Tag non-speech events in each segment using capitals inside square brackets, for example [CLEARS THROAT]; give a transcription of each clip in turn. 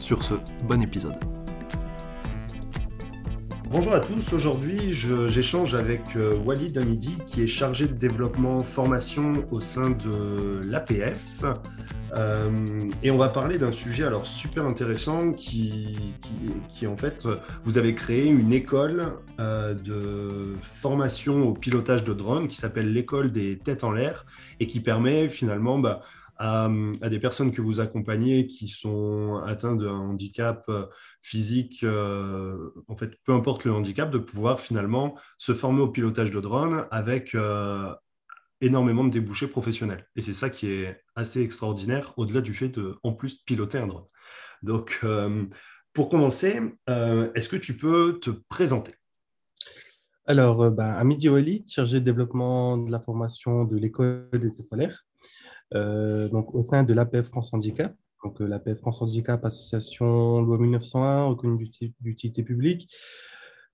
Sur ce, bon épisode. Bonjour à tous, aujourd'hui j'échange avec euh, Walid qui est chargé de développement formation au sein de l'APF. Euh, et on va parler d'un sujet alors super intéressant qui, qui, en fait, vous avez créé une école euh, de formation au pilotage de drones qui s'appelle l'école des têtes en l'air et qui permet finalement bah, à, des personnes que vous accompagnez qui sont atteintes d'un handicap euh, physique, euh, en fait, peu importe le handicap, de pouvoir finalement se former au pilotage de drone avec euh, énormément de débouchés professionnels. Et c'est ça qui est assez extraordinaire, au-delà du fait de, en plus, piloter un drone. Donc, pour commencer, est-ce que tu peux te présenter? Alors, bah, Amidi chargé de développement de la formation de l'école des scolaires. Euh, donc, au sein de l'APF France Handicap. Donc, euh, l'APF France Handicap, association loi 1901, reconnue d'utilité publique,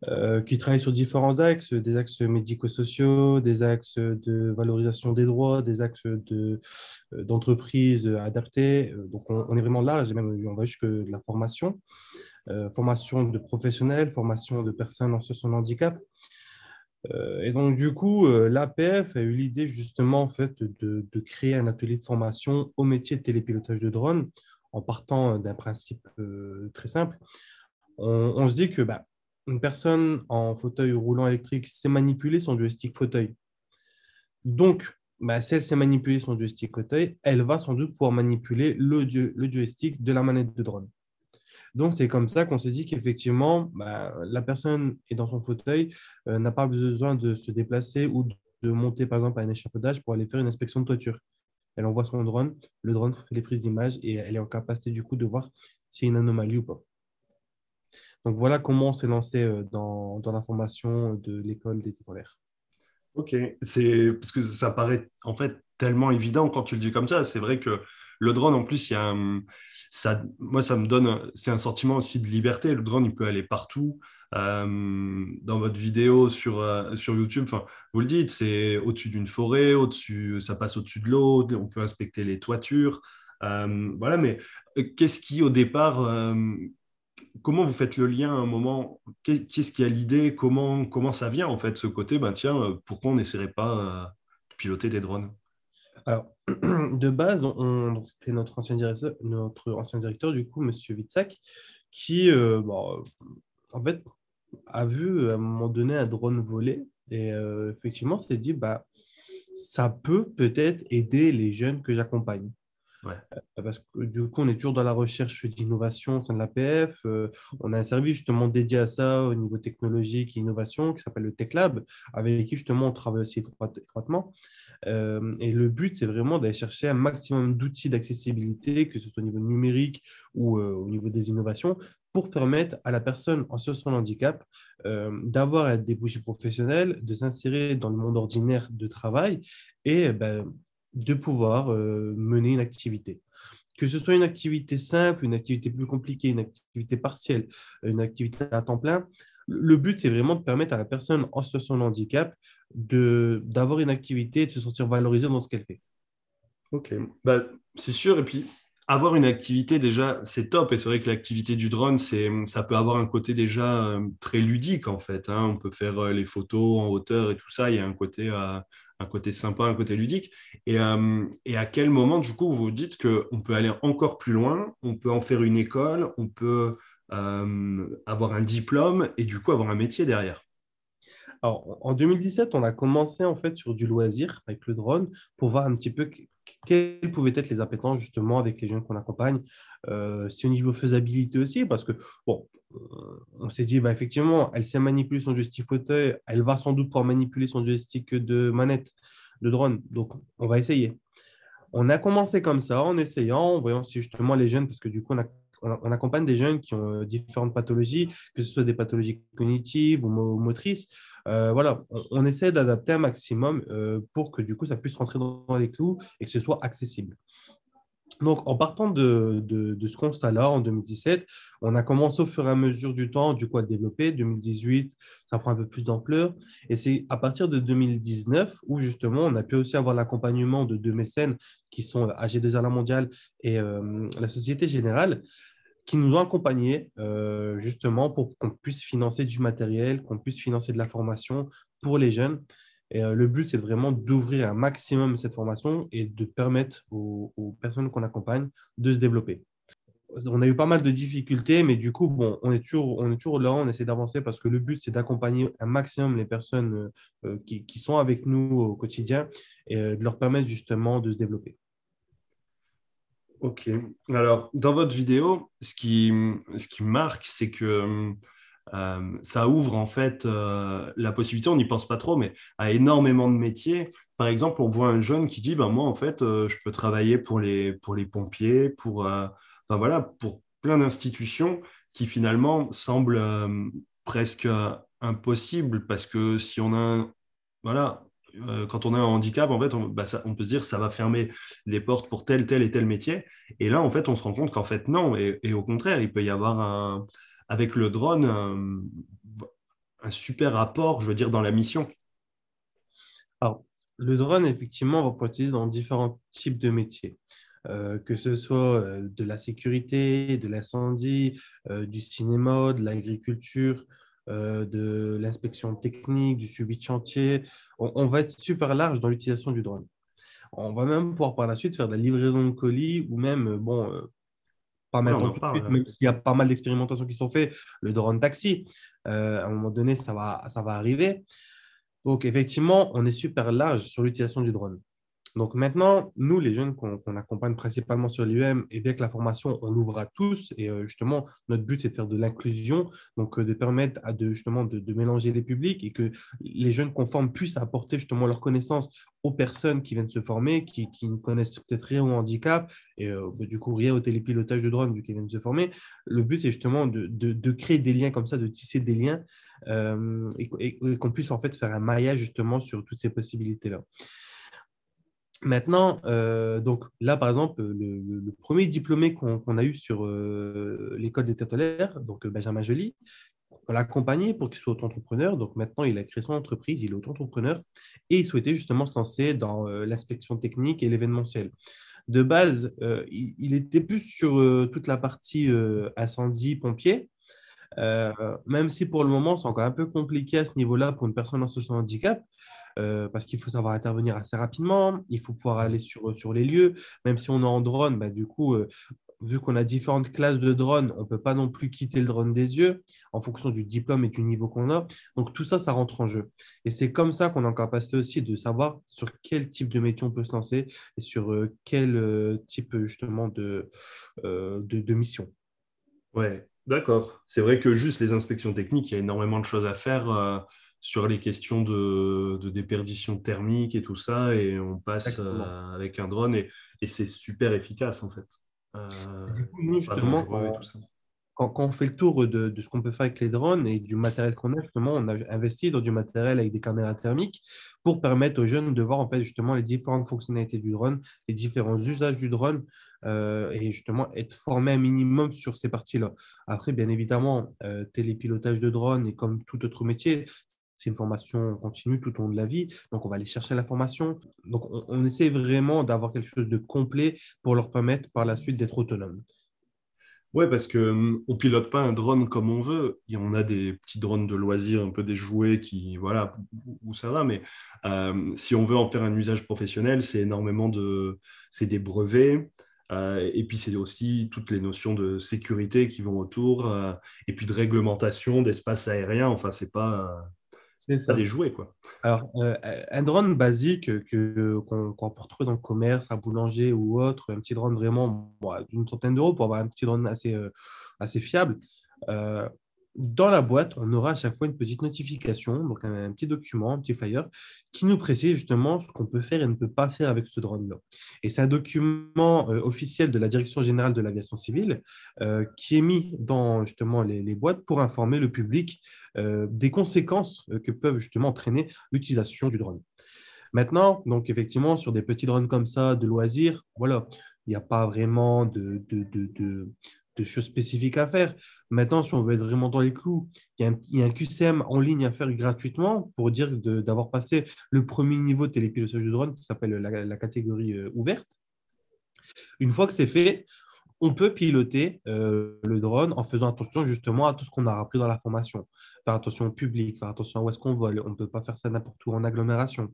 euh, qui travaille sur différents axes, des axes médico-sociaux, des axes de valorisation des droits, des axes d'entreprise de, adaptées. Donc, on, est vraiment là, même, on va jusque la formation, formation de professionnels, formation de personnes en situation de handicap. Euh, et donc, du coup, euh, l'APF a eu l'idée justement en de, créer un atelier de formation au métier de télépilotage de drone en partant d'un principe euh, très simple. On, se dit que bah, une personne en fauteuil roulant électrique sait manipuler son joystick fauteuil. Donc, bah, si elle sait manipuler son joystick fauteuil, elle va sans doute pouvoir manipuler le, le joystick de la manette de drone. Donc, c'est comme ça qu'on s'est dit qu'effectivement, bah, la personne est dans son fauteuil, euh, n'a pas besoin de se déplacer ou de monter, par exemple, à un échafaudage pour aller faire une inspection de toiture. Elle envoie son drone, le drone fait les prises d'image et elle est en capacité, du coup, de voir s'il y a une anomalie ou pas. Donc, voilà comment on s'est lancé euh, dans, la formation de l'école des titulaires. Ok, c'est parce que ça paraît en fait tellement évident quand tu le dis comme ça. C'est vrai que le drone, en plus, donne, c'est un sentiment aussi de liberté. Le drone, il peut aller partout. Euh, dans votre vidéo sur, euh, YouTube, vous le dites, c'est au-dessus d'une forêt, au-dessus, ça passe au-dessus de l'eau, on peut inspecter les toitures. Euh, voilà, mais qu'est-ce qui, au départ, comment vous faites le lien à un moment? Qu'est-ce qui a l'idée? Comment, ça vient, en fait, ce côté ben, Tiens, pourquoi on n'essaierait pas de piloter des drones? Alors, [CLEARS THROAT] de base, c'était notre ancien directeur, notre ancien directeur, du coup, Monsieur Witzak, qui, euh, en fait, a vu à un moment donné un drone voler et euh, effectivement s'est dit, bah, ça peut peut-être aider les jeunes que j'accompagne. Euh, parce que du coup, on est toujours dans la recherche d'innovation au sein de l'APF. Euh, on a un service justement dédié à ça au niveau technologique et innovation qui s'appelle le Tech Lab, avec qui justement on travaille aussi étroitement. Euh, et le but, c'est vraiment d'aller chercher un maximum d'outils d'accessibilité, que ce soit au niveau numérique ou au niveau des innovations, pour permettre à la personne en situation de handicap d'avoir un débouché professionnel, de s'insérer dans le monde ordinaire de travail et ben, de pouvoir euh, mener une activité. Que ce soit une activité simple, une activité plus compliquée, une activité partielle, une activité à temps plein, le but, c'est vraiment de permettre à la personne en situation de handicap d'avoir une activité et de se sentir valorisée dans ce qu'elle fait. Ok, bah, c'est sûr. Et puis, avoir une activité, déjà, c'est top. Et c'est vrai que l'activité du drone, ça peut avoir un côté déjà euh, très ludique, en fait. Hein. On peut faire euh, les photos en hauteur et tout ça. Il y a un côté un côté sympa, un côté ludique. Euh, et, à quel moment, du coup, vous vous dites qu'on peut aller encore plus loin, on peut en faire une école, on peut euh, avoir un diplôme et du coup avoir un métier derrière? Alors, en 2017, on a commencé en fait sur du loisir avec le drone pour voir un petit peu quelles pouvaient être les appétences justement avec les jeunes qu'on accompagne. Euh, c'est au niveau faisabilité aussi, parce que, bon, on s'est dit, bah, effectivement, elle sait manipuler son joystick fauteuil, elle va sans doute pouvoir manipuler son joystick de manette de drone, donc on va essayer. On a commencé comme ça, en essayant, en voyant si justement les jeunes, parce que du coup, on accompagne des jeunes qui ont différentes pathologies, que ce soit des pathologies cognitives ou motrices. voilà, on, essaie d'adapter un maximum pour que du coup ça puisse rentrer dans les clous et que ce soit accessible. Donc, en partant de, ce constat-là, en 2017, on a commencé au fur et à mesure du temps, du coup, à développer. 2018, ça prend un peu plus d'ampleur. Et c'est à partir de 2019 où, justement, on a pu aussi avoir l'accompagnement de deux mécènes qui sont AG2R La Mondiale et euh, la Société Générale, qui nous ont accompagnés, euh, justement, pour qu'on puisse financer du matériel, qu'on puisse financer de la formation pour les jeunes. Et euh, le but, c'est vraiment d'ouvrir un maximum cette formation et de permettre aux, personnes qu'on accompagne de se développer. On a eu pas mal de difficultés, mais du coup, bon, on est toujours, on est là, on essaie d'avancer parce que le but, c'est d'accompagner un maximum les personnes euh, qui, qui, sont avec nous au quotidien et euh, de leur permettre justement de se développer. Ok. Alors, dans votre vidéo, ce qui marque, c'est que euh, ça ouvre en fait euh, la possibilité, on n'y pense pas trop, mais à énormément de métiers. Par exemple, on voit un jeune qui dit, ben, moi, en fait, euh, je peux travailler pour les, pour les pompiers, pour, enfin, voilà, pour plein d'institutions qui finalement semblent presque impossibles parce que si on a un, voilà, quand on a un handicap, en fait, bah, on, peut se dire ça va fermer les portes pour tel, tel et tel métier. Et là, en fait, on se rend compte qu'en fait, non. et, au contraire, il peut y avoir un, avec le drone un, super apport, je veux dire, dans la mission Alors, le drone, effectivement, on va pouvoir l'utiliser dans différents types de métiers. Euh, que ce soit euh, de la sécurité, de l'incendie, euh, du cinéma, de l'agriculture, de l'inspection technique, du suivi de chantier. On, va être super large dans l'utilisation du drone. On va même pouvoir par la suite faire de la livraison de colis ou même, bon, pas maintenant même s'il y a pas mal d'expérimentations qui sont faites, le drone taxi, euh, à un moment donné, ça va, ça va arriver. Donc, effectivement, on est super large sur l'utilisation du drone. Donc maintenant, nous, les jeunes qu'on accompagne principalement sur l'UM, et bien que la formation, on l'ouvre à tous. Et euh, justement, notre but, c'est de faire de l'inclusion, donc euh, de permettre à justement de, mélanger les publics et que les jeunes qu'on forme puissent apporter justement leurs connaissances aux personnes qui viennent se former, qui, ne connaissent peut-être rien au handicap et euh, bah, du coup rien au télépilotage de drone vu qu'ils viennent se former. Le but, c'est justement de, créer des liens comme ça, de tisser des liens et qu'on puisse en fait faire un maillage justement sur toutes ces possibilités-là. Maintenant, euh, donc là, par exemple, le, premier diplômé qu'on a eu sur euh, l'école des têtes donc Benjamin Joly, on l'a accompagné pour qu'il soit auto-entrepreneur. Donc maintenant, il a créé son entreprise, il est auto-entrepreneur et il souhaitait justement se lancer dans euh, l'inspection technique et l'événementiel. De base, il, il, était plus sur toute la partie incendie, pompier, même si pour le moment, c'est encore un peu compliqué à ce niveau-là pour une personne en situation de handicap. Euh, parce qu'il faut savoir intervenir assez rapidement, il faut pouvoir aller sur, sur les lieux, même si on est en drone, bah, du coup, euh, vu qu'on a différentes classes de drones, on ne peut pas non plus quitter le drone des yeux en fonction du diplôme et du niveau qu'on a. Donc tout ça, ça rentre en jeu. Et c'est comme ça qu'on est en capacité aussi de savoir sur quel type de métier on peut se lancer et sur euh, quel type justement de, de, de mission. Ouais, d'accord. C'est vrai que juste les inspections techniques, il y a énormément de choses à faire sur les questions de, déperdition thermique et tout ça, et on passe euh, avec un drone, et, c'est super efficace en fait. Euh, justement, quand, on fait le tour de, ce qu'on peut faire avec les drones et du matériel qu'on a, justement, on a investi dans du matériel avec des caméras thermiques pour permettre aux jeunes de voir en fait justement les différentes fonctionnalités du drone, les différents usages du drone euh, et justement être formé un minimum sur ces parties-là. Après, bien évidemment, télépilotage de drone et comme tout autre métier, c'est une formation continue tout au long de la vie. Donc, on va aller chercher l'information. Donc, on, essaie vraiment d'avoir quelque chose de complet pour leur permettre par la suite d'être autonomes. Oui, parce qu'on hum, ne pilote pas un drone comme on veut. Et on a des petits drones de loisirs, un peu des jouets qui, voilà, où ça va. Mais euh, si on veut en faire un usage professionnel, c'est énormément de. C'est des brevets. Euh, et puis, c'est aussi toutes les notions de sécurité qui vont autour. Euh, et puis de réglementation d'espace aérien. Enfin, c'est pas. C'est ça. des jouets, quoi. Alors, euh, un drone basique que, qu'on, peut retrouver dans le commerce, un boulanger ou autre, un petit drone vraiment d'une centaine d'euros pour avoir un petit drone assez, euh, assez fiable. Euh, dans la boîte, on aura à chaque fois une petite notification, donc un, petit document, un petit flyer, qui nous précise justement ce qu'on peut faire et ne peut pas faire avec ce drone-là. Et c'est un document euh, officiel de la Direction générale de l'aviation civile euh, qui est mis dans justement les, boîtes pour informer le public euh, des conséquences que peuvent justement entraîner l'utilisation du drone. Maintenant, donc effectivement, sur des petits drones comme ça, de loisirs, voilà, il n'y a pas vraiment de, choses spécifiques à faire. Maintenant, si on veut être vraiment dans les clous, il y a un, QCM en ligne à faire gratuitement pour dire d'avoir passé le premier niveau de télépilotage de drone qui s'appelle la, catégorie euh, ouverte. Une fois que c'est fait, on peut piloter euh, le drone en faisant attention justement à tout ce qu'on a appris dans la formation. Faire attention au public, faire attention à où est-ce qu'on vole. On ne peut pas faire ça n'importe où en agglomération.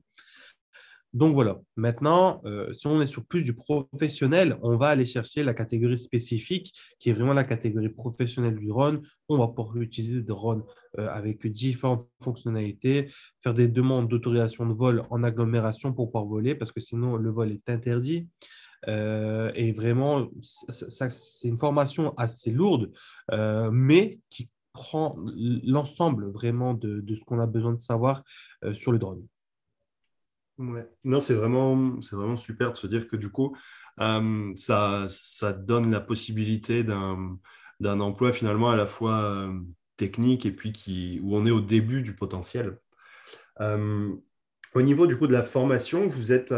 Donc voilà, maintenant, euh, si on est sur plus du professionnel, on va aller chercher la catégorie spécifique, qui est vraiment la catégorie professionnelle du drone. On va pouvoir utiliser des drones euh, avec différentes fonctionnalités, faire des demandes d'autorisation de vol en agglomération pour pouvoir voler, parce que sinon le vol est interdit. Euh, et vraiment, c'est une formation assez lourde, mais qui prend l'ensemble vraiment de, ce qu'on a besoin de savoir sur le drone. Non, c'est vraiment, c'est vraiment super de se dire que du coup, euh, ça, ça donne la possibilité d'un, d'un emploi finalement à la fois euh, technique et puis qui, où on est au début du potentiel. Euh, au niveau du coup de la formation, vous êtes,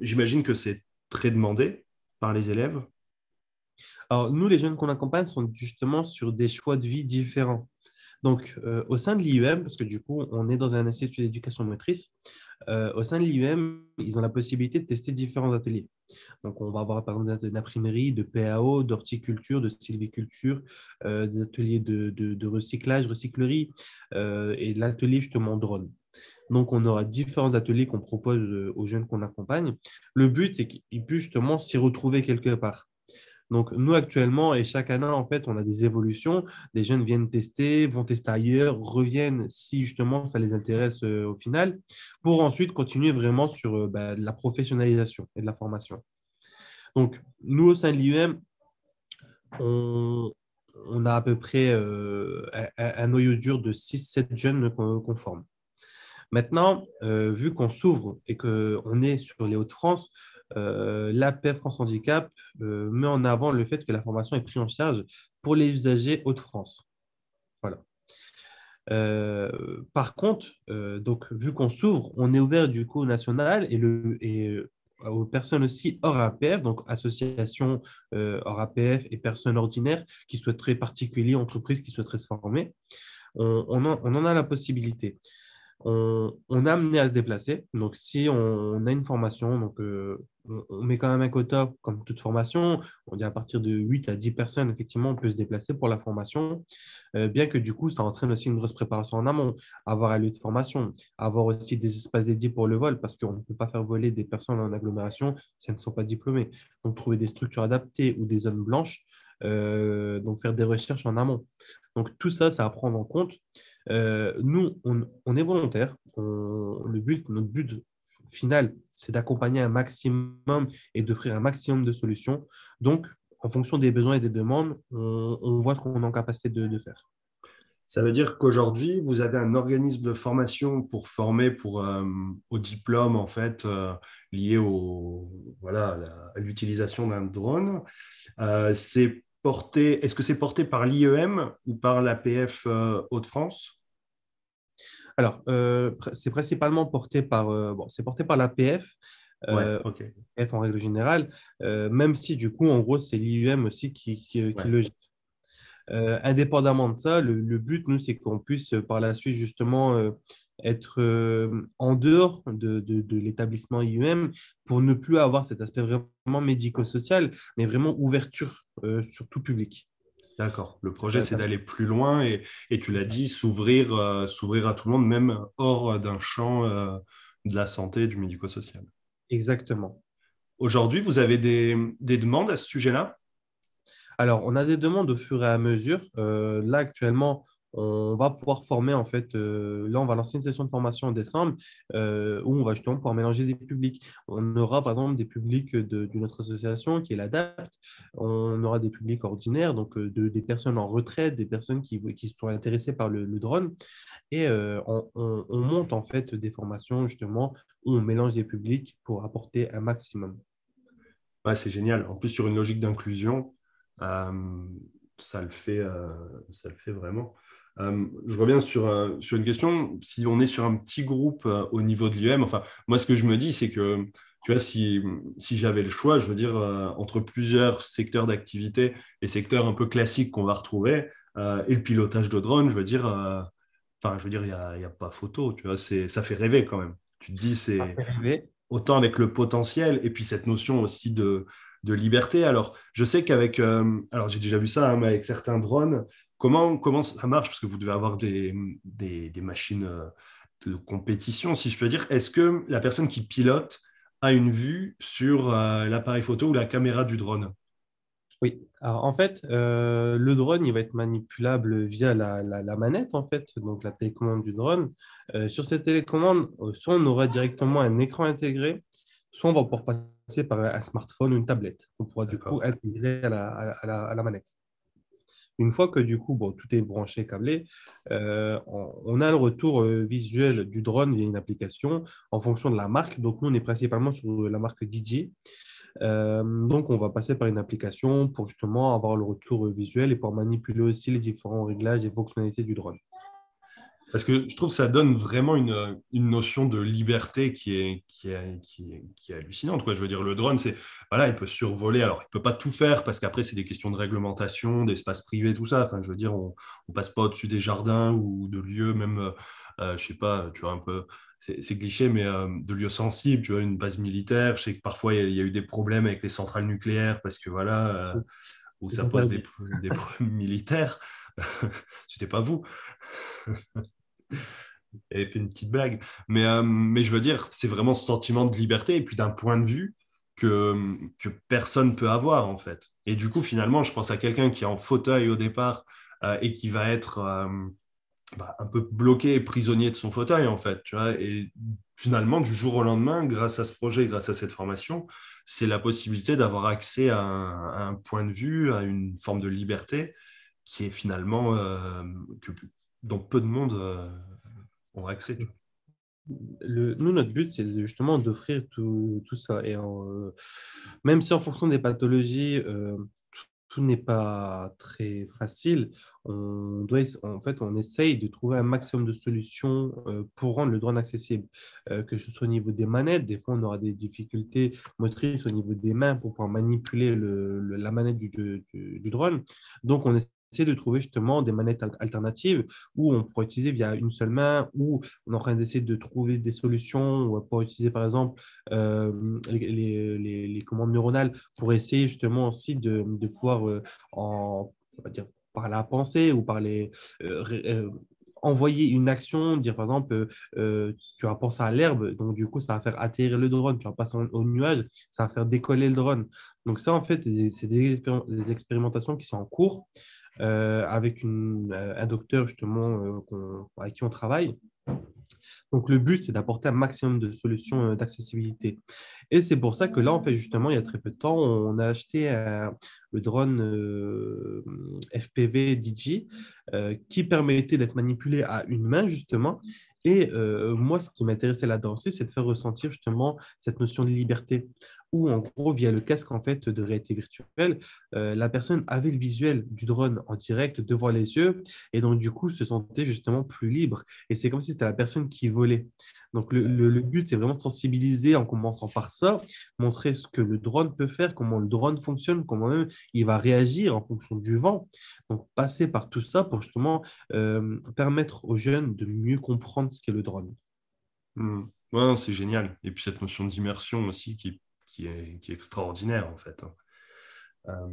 j'imagine que c'est très demandé par les élèves? Alors nous, les jeunes qu'on accompagne sont justement sur des choix de vie différents. Donc, au sein de l'IUM, parce que du coup, on est dans un institut d'éducation motrice, euh, au sein de l'IUM, ils ont la possibilité de tester différents ateliers. Donc, on va avoir par exemple d'imprimerie, de PAO, d'horticulture, de sylviculture, euh, des ateliers de, recyclage, recyclerie euh, et l'atelier justement drone. Donc, on aura différents ateliers qu'on propose aux jeunes qu'on accompagne. Le but, c'est qu'ils puissent justement s'y retrouver quelque part. Donc, nous, actuellement, et chaque année, en fait, on a des évolutions. Des jeunes viennent tester, vont tester ailleurs, reviennent si justement ça les intéresse euh, au final, pour ensuite continuer vraiment sur euh, bah, la professionnalisation et de la formation. Donc, nous, au sein de l'IUM, on, a à peu près euh, un, noyau dur de 6-7 jeunes qu'on forme. Maintenant, vu qu'on s'ouvre et qu'on est sur les Hauts-de-France, euh, l'APF France Handicap euh, met en avant le fait que la formation est prise en charge pour les usagers Hauts-de-France. Voilà. Euh, par contre, donc, vu qu'on s'ouvre, on est ouvert du coup au national et, aux personnes aussi hors APF, donc associations hors APF et personnes ordinaires qui souhaiteraient, particuliers, entreprises qui souhaiteraient se former. On, on, en, a la possibilité. On, on, a amené à se déplacer. Donc, si on, a une formation, donc on, met quand même un quota comme toute formation. On dit à partir de 8 à 10 personnes, effectivement, on peut se déplacer pour la formation, euh, bien que du coup, ça entraîne aussi une grosse préparation en amont, avoir un lieu de formation, avoir aussi des espaces dédiés pour le vol, parce qu'on ne peut pas faire voler des personnes en agglomération si elles ne sont pas diplômées. Donc, trouver des structures adaptées ou des zones blanches, euh, donc faire des recherches en amont. Donc, tout ça, ça à prendre en compte. Euh, nous, on, est volontaire. le but, notre but final, c'est d'accompagner un maximum et d'offrir un maximum de solutions. Donc, en fonction des besoins et des demandes, on, voit ce qu'on est en capacité de, faire. Ça veut dire qu'aujourd'hui, vous avez un organisme de formation pour former pour, euh, au diplôme en fait, euh, lié au, voilà, à l'utilisation d'un drone. Euh, c'est porté, est-ce que c'est porté par l'IEM ou par l'APF Hauts-de-France? Alors, euh, c'est principalement porté par, euh, bon, c'est porté par l'APF, euh, en règle générale, même si du coup, en gros, c'est l'IUM aussi qui, le gère. indépendamment de ça, le, but, nous, c'est qu'on puisse par la suite justement être en dehors de, de l'établissement IUM pour ne plus avoir cet aspect vraiment médico-social, mais vraiment ouverture sur tout public. D'accord. Le projet, c'est d'aller plus loin et, tu l'as dit, s'ouvrir euh, s'ouvrir à tout le monde, même hors d'un champ euh, de la santé du médico-social. Exactement. Aujourd'hui, vous avez des, demandes à ce sujet-là? Alors, on a des demandes au fur et à mesure. Euh, là, actuellement, on va pouvoir former, en fait, euh, là, on va lancer une session de formation en décembre euh, où on va justement pouvoir mélanger des publics. On aura, par exemple, des publics d'une autre association qui est l'ADAPT. On aura des publics ordinaires, donc de, des personnes en retraite, des personnes qui, qui sont intéressées par le, drone. Et on, on, monte, en fait, des formations, justement, où on mélange des publics pour apporter un maximum. C'est génial. En plus, sur une logique d'inclusion, ça, fait, ça le fait vraiment. Euh, je reviens sur, euh, sur une question. Si on est sur un petit groupe euh, au niveau de l'UM, enfin, moi, ce que je me dis, c'est que, tu vois, si, si j'avais le choix, je veux dire, entre plusieurs secteurs d'activité, les secteurs un peu classiques qu'on va retrouver, et le pilotage de drone, je veux dire, enfin, je veux dire, il n'y a, a, pas photo, tu vois, ça fait rêver quand même. Tu te dis, c'est autant avec le potentiel, et puis cette notion aussi de, de liberté. Alors, je sais qu'avec, alors j'ai déjà vu ça, hein, mais avec certains drones, Comment, comment ça marche? Parce que vous devez avoir des, des, machines euh, de compétition, si je peux dire. Est-ce que la personne qui pilote a une vue sur euh, l'appareil photo ou la caméra du drone? Oui, alors en fait, euh, le drone, il va être manipulable via la, la, manette, en fait, donc la télécommande du drone. sur cette télécommande, soit on aura directement un écran intégré, soit on va pouvoir passer par un smartphone ou une tablette. On pourra du coup intégrer à la, à la manette. Une fois que du coup, tout est branché, câblé, euh, on, a le retour euh, visuel du drone via une application en fonction de la marque. Donc, nous, on est principalement sur la marque DJ. Euh, donc, on va passer par une application pour justement avoir le retour visuel et pour manipuler aussi les différents réglages et fonctionnalités du drone. Parce que je trouve que ça donne vraiment une, une notion de liberté qui est, qui est, qui est, qui est hallucinante. Quoi. Je veux dire, le drone, c'est voilà, il peut survoler. Alors, il ne peut pas tout faire parce qu'après, c'est des questions de réglementation, d'espace privé, tout ça. Enfin, je veux dire, on ne passe pas au-dessus des jardins ou de lieux, même, euh, euh, je sais pas, tu vois, un peu, c'est cliché, mais euh, de lieux sensibles, tu vois, une base militaire. Je sais que parfois, il y, a eu des problèmes avec les centrales nucléaires parce que voilà, où ça pose des, des problèmes [LAUGHS] militaires. [LAUGHS] C'était pas vous. [LAUGHS] Elle fait une petite blague. Mais, euh, mais je veux dire, c'est vraiment ce sentiment de liberté et puis d'un point de vue que, que personne ne peut avoir, en fait. Et du coup, finalement, je pense à quelqu'un qui est en fauteuil au départ euh, et qui va être euh, bah, un peu bloqué et prisonnier de son fauteuil, en fait. Et finalement, du jour au lendemain, grâce à ce projet, grâce à cette formation, c'est la possibilité d'avoir accès à un, point de vue, à une forme de liberté qui est finalement que, dont peu de monde euh, ont accès. Nous, notre but, c'est justement d'offrir tout, tout, ça. Et euh, même si en fonction des pathologies, euh, tout, n'est pas très facile, on, doit, en fait, on essaye de trouver un maximum de solutions pour rendre le drone accessible. que ce soit au niveau des manettes, des fois, on aura des difficultés motrices au niveau des mains pour pouvoir manipuler le, la manette du, du, du, drone. Donc, on essaie de trouver justement des manettes alternatives où on pourrait utiliser via une seule main, ou on est en train d'essayer de trouver des solutions pour utiliser par exemple euh, les, commandes neuronales pour essayer justement aussi de, pouvoir euh, en, dire, par la pensée ou par les euh, envoyer une action, dire par exemple, tu vas penser à l'herbe, donc du coup, ça va faire atterrir le drone, tu vas passer au nuage, ça va faire décoller le drone. Donc ça, en fait, c'est des, expérimentations qui sont en cours. Euh, avec euh, un docteur justement euh, avec qui on travaille. Donc le but, c'est d'apporter un maximum de solutions d'accessibilité. Et c'est pour ça que là, en fait, justement, il y a très peu de temps, on a acheté le drone FPV DJ qui permettait d'être manipulé à une main, justement, et moi, ce qui m'intéressait là-dedans c'est de faire ressentir justement cette notion de liberté où en gros, via le casque en fait de réalité virtuelle, euh, la personne avait le visuel du drone en direct devant les yeux et donc du coup se sentait justement plus libre. Et c'est comme si c'était la personne qui volait. Donc le, but est vraiment de sensibiliser en commençant par ça, montrer ce que le drone peut faire, comment le drone fonctionne, comment même il va réagir en fonction du vent. Donc passer par tout ça pour justement euh, permettre aux jeunes de mieux comprendre ce qu'est le drone. Mmh. Ouais, c'est génial. Et puis cette notion d'immersion aussi qui qui est, extraordinaire en fait. Hein. Euh,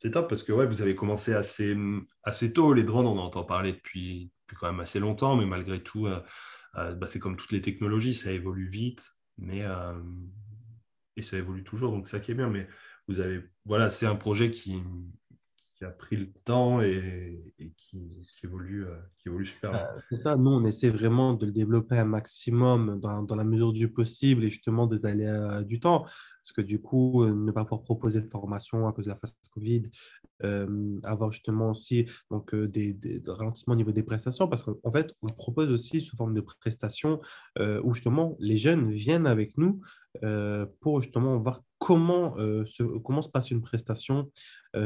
c'est top parce que ouais, vous avez commencé assez, assez tôt. Les drones, on en entend parler depuis, depuis quand même assez longtemps, mais malgré tout, euh, euh, bah, c'est comme toutes les technologies, ça évolue vite, mais et ça évolue toujours, donc ça qui est bien. Mais vous avez, voilà, c'est un projet qui, a pris le temps et, qui, évolue, euh, qui évolue super bien. Euh, c'est ça, nous, on essaie vraiment de le développer un maximum dans, la mesure du possible et justement des aléas du temps. Parce que du coup, ne pas pouvoir proposer de formation à cause de la phase Covid, avoir justement aussi donc, des, ralentissements au niveau des prestations, parce qu'en fait, on propose aussi sous forme de prestations où justement les jeunes viennent avec nous pour justement voir comment se passe une prestation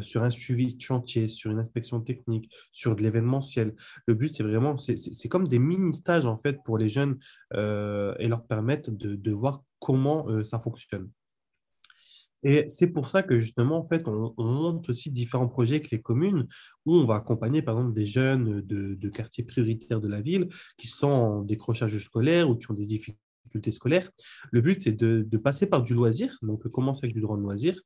sur un suivi de chantier, sur une inspection technique, sur de l'événementiel. Le but, c'est vraiment, c'est comme des mini-stages en fait pour les jeunes et leur permettre de, de voir comment ça fonctionne. Et c'est pour ça que justement, en fait, on, monte aussi différents projets avec les communes où on va accompagner, par exemple, des jeunes de, quartiers prioritaires de la ville qui sont en décrochage scolaire ou qui ont des difficultés Le but, c'est de, passer par du loisir, donc commencer avec du drone loisir,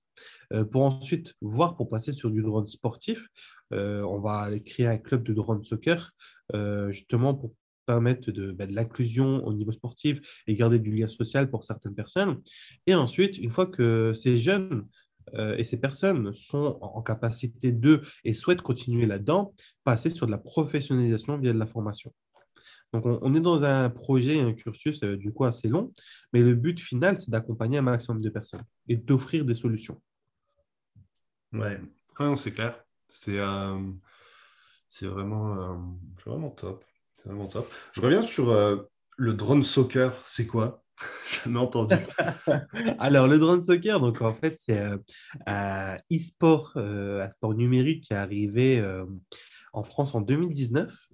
euh, pour ensuite voir pour passer sur du drone sportif. Euh, on va créer un club de drone soccer, euh, justement pour permettre bah, de, l'inclusion au niveau sportif et garder du lien social pour certaines personnes. Et ensuite, une fois que ces jeunes et ces personnes sont en, capacité de et souhaitent continuer là-dedans, passer sur de la professionnalisation via de la formation. Donc, on, est dans un projet, un cursus euh, du coup assez long, mais le but final, c'est d'accompagner un maximum de personnes et d'offrir des solutions. Ouais, c'est clair. C'est euh, vraiment, vraiment top. C'est vraiment top. Je reviens sur euh, le drone soccer. C'est quoi? [LAUGHS] Jamais entendu. [LAUGHS] Alors, le drone soccer, donc en fait, c'est euh, un e-sport, euh, un sport numérique qui est arrivé en France en 2019.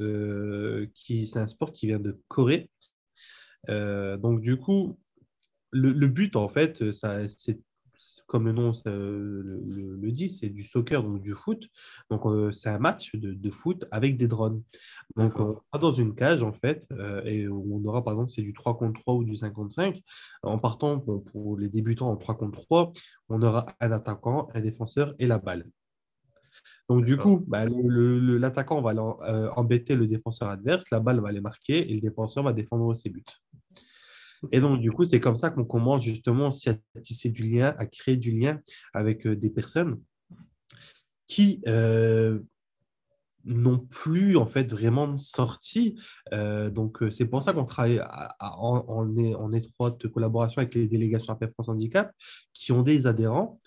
qui, c'est un sport qui vient de Corée. donc, du coup, le, le but, en fait, ça, c'est comme le nom le, dit, c'est du soccer, donc du foot. Donc, euh, c'est un match de, foot avec des drones. Donc, on va dans une cage, en fait, euh, et on aura, par exemple, c'est du 3 contre 3 ou du 5 contre 5. En partant, pour, les débutants en 3 contre 3, on aura un attaquant, un défenseur et la balle. Donc, du coup, bah, l'attaquant va euh, embêter le défenseur adverse, la balle va les marquer et le défenseur va défendre ses buts. Et donc, du coup, c'est comme ça qu'on commence justement aussi à tisser du lien, à créer du lien avec euh, des personnes qui euh, n'ont plus en fait vraiment sorti. Euh, donc, c'est pour ça qu'on travaille en, étroite collaboration avec les délégations APF France Handicap qui ont des adhérents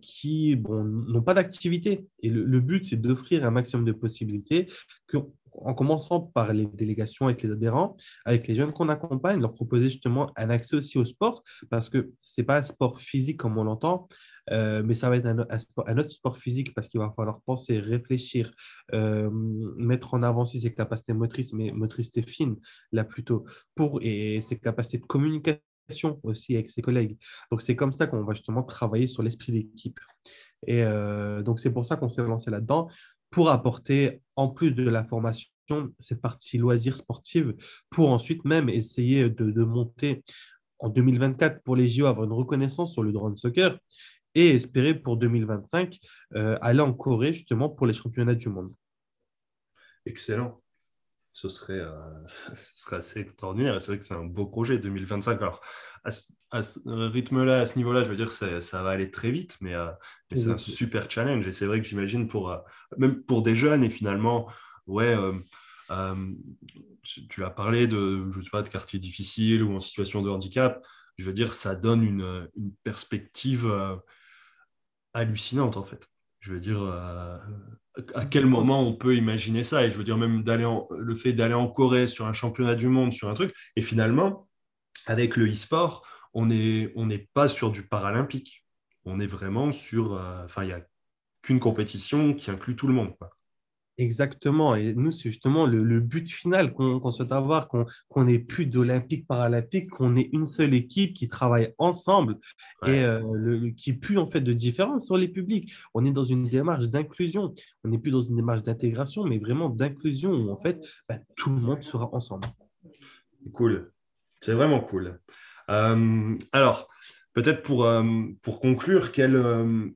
qui bon, n'ont pas d'activité. Et le, le but, c'est d'offrir un maximum de possibilités que en commençant par les délégations avec les adhérents, avec les jeunes qu'on accompagne, leur proposer justement un accès aussi au sport, parce que ce n'est pas un sport physique comme on l'entend, euh, mais ça va être un, autre sport physique parce qu'il va falloir penser, réfléchir, euh, mettre en avant ses capacités motrices, mais motricité fine, là plutôt, pour, et ses capacités de communication aussi avec ses collègues. Donc, c'est comme ça qu'on va justement travailler sur l'esprit d'équipe. Et euh, donc, c'est pour ça qu'on s'est lancé là-dedans pour apporter, en plus de la formation, cette partie loisirs sportive, pour ensuite même essayer de, monter en 2024 pour les JO, avoir une reconnaissance sur le drone soccer et espérer pour 2025 euh, aller en Corée justement pour les championnats du monde. Excellent. Ce serait, euh, [LAUGHS] ce serait assez extraordinaire. C'est vrai que c'est un beau projet 2025. Alors, à ce, rythme-là, à ce niveau-là, je veux dire, ça va aller très vite, mais, euh, c'est un super challenge. Et c'est vrai que j'imagine pour, même pour des jeunes, et finalement, ouais, euh, tu as parlé de, je sais pas, de quartiers difficiles ou en situation de handicap. Je veux dire, ça donne une, une perspective hallucinante, en fait. Je veux dire, à quel moment on peut imaginer ça? Et je veux dire, même d'aller le fait d'aller en Corée sur un championnat du monde, sur un truc, et finalement, avec le e-sport, on n'est on pas sur du paralympique. On est vraiment sur. Euh, enfin, il n'y a qu'une compétition qui inclut tout le monde. Exactement. Et nous, c'est justement le, but final qu'on souhaite avoir, qu'on n'ait plus d'olympique, paralympique, qu'on ait une seule équipe qui travaille ensemble et euh, le, qui pue en fait de différence sur les publics. On est dans une démarche d'inclusion. On n'est plus dans une démarche d'intégration, mais vraiment d'inclusion où en fait bah, tout le monde sera ensemble. Cool. C'est vraiment cool. Euh, alors, peut-être pour, euh, pour conclure, quel, euh,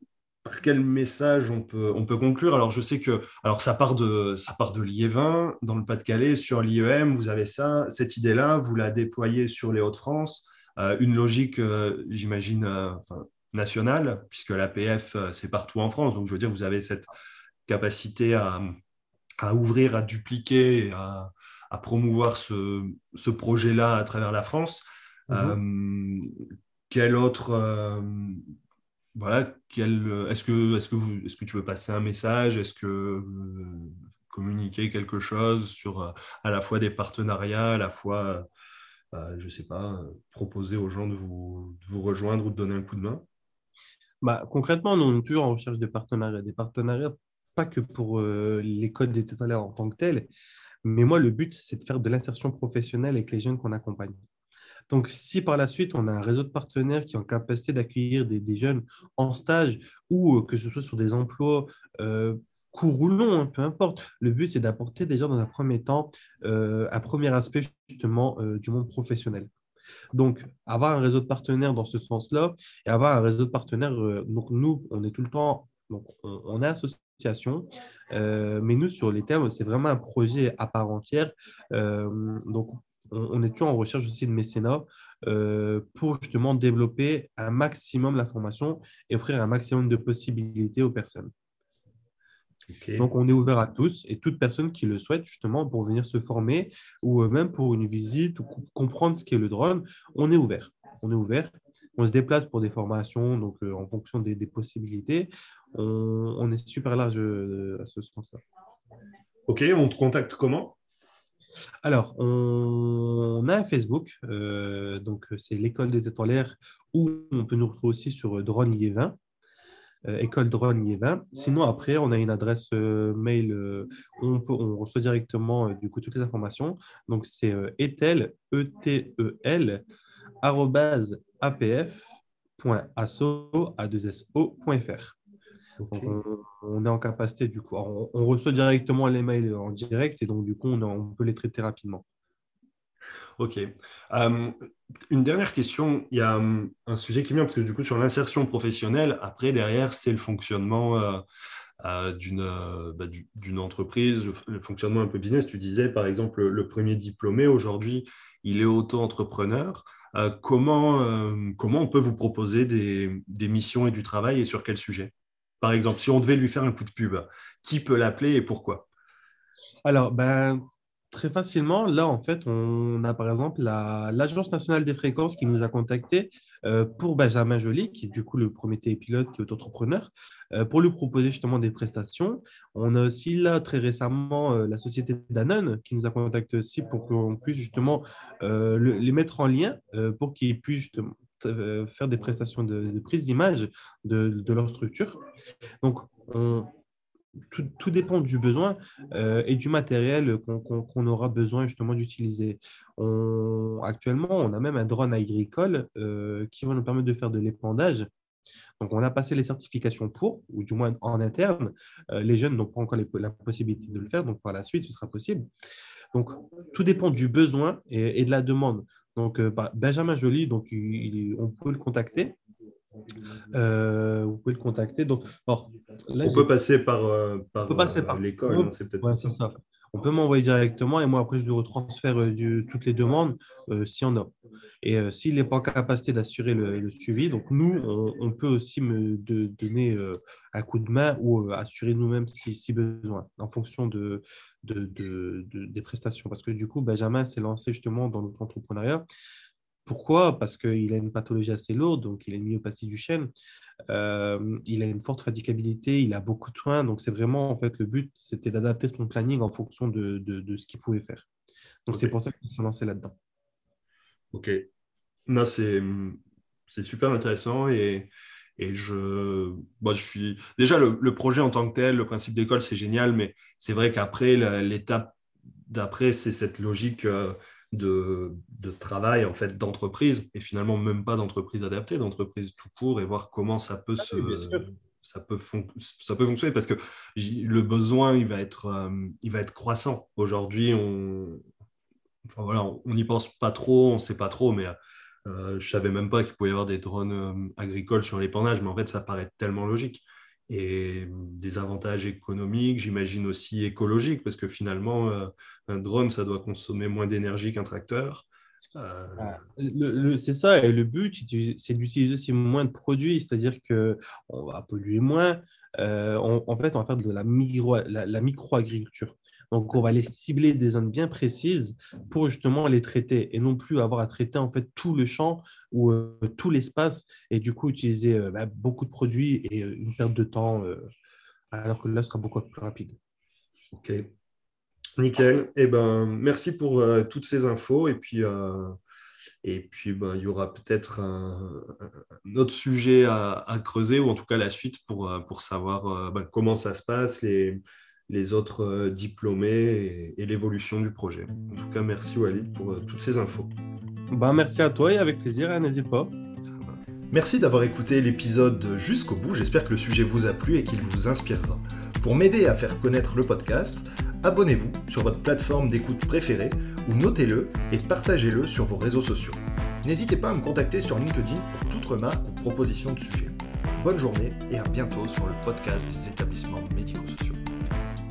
par quel message on peut, on peut conclure Alors, je sais que alors ça part de, ça part de l'IE20 dans le Pas-de-Calais, sur l'IEM, vous avez ça, cette idée-là, vous la déployez sur les Hauts-de-France. une logique, j'imagine, nationale, puisque l'APF, c'est partout en France. Donc, je veux dire, vous avez cette capacité à, ouvrir, à dupliquer, à, à promouvoir ce, ce projet-là à travers la France. Mm-hmm. quel autre voilà, est-ce que, est tu veux passer un message? Est-ce que communiquer quelque chose sur euh, à la fois des partenariats, à la fois, euh, je ne sais pas, proposer aux gens de vous, rejoindre ou de donner un coup de main? Bah, Concrètement, nous, on est toujours en recherche de partenariats. Des partenariats, pas que pour euh, l'école des tétalaires en tant que telle, mais moi, le but, c'est de faire de l'insertion professionnelle avec les jeunes qu'on accompagne. Donc, si par la suite, on a un réseau de partenaires qui est en capacité d'accueillir des, jeunes en stage ou que ce soit sur des emplois court ou long, hein, peu importe. Le but, c'est d'apporter déjà dans un premier temps euh, un premier aspect justement euh, du monde professionnel. Donc, avoir un réseau de partenaires dans ce sens-là et avoir un réseau de partenaires, euh, donc nous, on est tout le temps, donc on, est association, mais nous, sur les termes, c'est vraiment un projet à part entière. donc, on, on, est toujours en recherche aussi de mécénat pour justement développer un maximum la formation et offrir un maximum de possibilités aux personnes. Donc, on est ouvert à tous et toute personne qui le souhaite justement pour venir se former ou euh, même pour une visite ou comprendre ce qu'est le drone, on est ouvert. On est ouvert. On se déplace pour des formations, donc euh, en fonction des, possibilités. On, est super large euh, à ce sens-là. Ok, on te contacte comment? Alors, on, a un Facebook, donc c'est l'école des têtes en l'air, ou on peut nous retrouver aussi sur Drone Liévin. Euh, école drone Yévin. Sinon, après, on a une adresse euh, mail euh, où on, peut, on, reçoit directement du coup toutes les informations. Donc, c'est etel, e t e l apf.asso, a 2 so.fr. On, on, est en capacité, du coup, on, reçoit directement les mails en direct et donc, du coup, on, on peut les traiter rapidement. Ok. Euh, une dernière question. Il y a euh, un sujet qui vient, parce que du coup, sur l'insertion professionnelle, après, derrière, c'est le fonctionnement euh, bah, d'une entreprise, le, fonctionnement un peu business. Tu disais, par exemple, le, premier diplômé, aujourd'hui, il est auto-entrepreneur. comment, comment on peut vous proposer des, des missions et du travail et sur quel sujet? Par exemple, si on devait lui faire un coup de pub, qui peut l'appeler et pourquoi? Alors, ben, Très facilement, là, en fait, on a par exemple l'Agence nationale des fréquences qui nous a contactés euh, pour Benjamin Joly, qui est du coup le premier pilote qui est entrepreneur, euh, pour lui proposer justement des prestations. On a aussi là, très récemment, euh, la société Danone qui nous a contacté aussi pour qu'on puisse justement les mettre en lien pour qu'ils puissent justement faire des prestations de, prise d'image de, leur structure. Donc, on, tout, dépend du besoin euh, et du matériel qu'on aura besoin justement d'utiliser. Actuellement, on a même un drone agricole euh, qui va nous permettre de faire de l'épandage. Donc, on a passé les certifications pour, ou du moins en interne. Euh, les jeunes n'ont pas encore la possibilité de le faire, donc par la suite, ce sera possible. Donc, tout dépend du besoin et, de la demande. Donc, bah, Benjamin Joly, donc, on peut le contacter. Euh, vous pouvez le contacter. Donc, on peut passer par, euh, par, euh, l'école, hein, c'est peut-être ça. On peut m'envoyer directement et moi après je lui retransfère toutes les demandes s'il y en a. Et s'il n'est pas en capacité d'assurer le, suivi, donc nous, on, peut aussi me donner un coup de main ou assurer nous-mêmes si, besoin, en fonction de, des prestations. Parce que du coup, Benjamin s'est lancé justement dans notre entrepreneuriat pourquoi? Parce qu'il a une pathologie assez lourde, donc il a une myopathie du chêne. Euh, il a une forte fatigabilité, il a beaucoup de soins. Donc, c'est vraiment, en fait, le but, c'était d'adapter son planning en fonction de, de, ce qu'il pouvait faire. Donc, c'est pour ça qu'il s'est lancé là-dedans. Ok. Non, c'est, c'est super intéressant et, et je, moi, je suis. Déjà, le, le, projet en tant que tel, le principe d'école, c'est génial, mais c'est vrai qu'après, l'étape d'après, c'est cette logique. Euh, de, travail en fait d'entreprise et finalement même pas d'entreprise adaptée, d'entreprise tout court et voir comment ça peut ah se ça peut, ça peut fonctionner parce que le besoin il va être, euh, il va être croissant. Aujourd'hui, on enfin, voilà, on n'y pense pas trop, on sait pas trop, mais euh, je savais même pas qu'il pouvait y avoir des drones euh, agricoles sur l'épandage, mais en fait ça paraît tellement logique et des avantages économiques, j'imagine aussi écologiques, parce que finalement, euh, un drone, ça doit consommer moins d'énergie qu'un tracteur. Ah, c'est ça, et le but, c'est d'utiliser aussi moins de produits, c'est-à-dire qu'on va polluer moins. en fait, on va faire de la micro-agriculture. Donc, on va les cibler des zones bien précises pour justement les traiter et non plus avoir à traiter en fait tout le champ ou euh, tout l'espace et du coup utiliser euh, bah, beaucoup de produits et euh, une perte de temps alors que là, ce sera beaucoup plus rapide. Ok. Nickel. Eh ben, merci pour toutes ces infos. Et puis, et puis ben, il y aura peut-être un, autre sujet à, creuser, ou en tout cas la suite pour, pour savoir ben, comment ça se passe, les, les autres euh, diplômés et, l'évolution du projet. En tout cas, merci Walid pour euh, toutes ces infos. Bah, merci à toi et avec plaisir, hein, n'hésite pas. Merci d'avoir écouté l'épisode jusqu'au bout, j'espère que le sujet vous a plu et qu'il vous inspirera. Pour m'aider à faire connaître le podcast, abonnez-vous sur votre plateforme d'écoute préférée ou notez-le et partagez-le sur vos réseaux sociaux. N'hésitez pas à me contacter sur LinkedIn pour toute remarque ou proposition de sujet. Bonne journée et à bientôt sur le podcast des établissements médico-sociaux.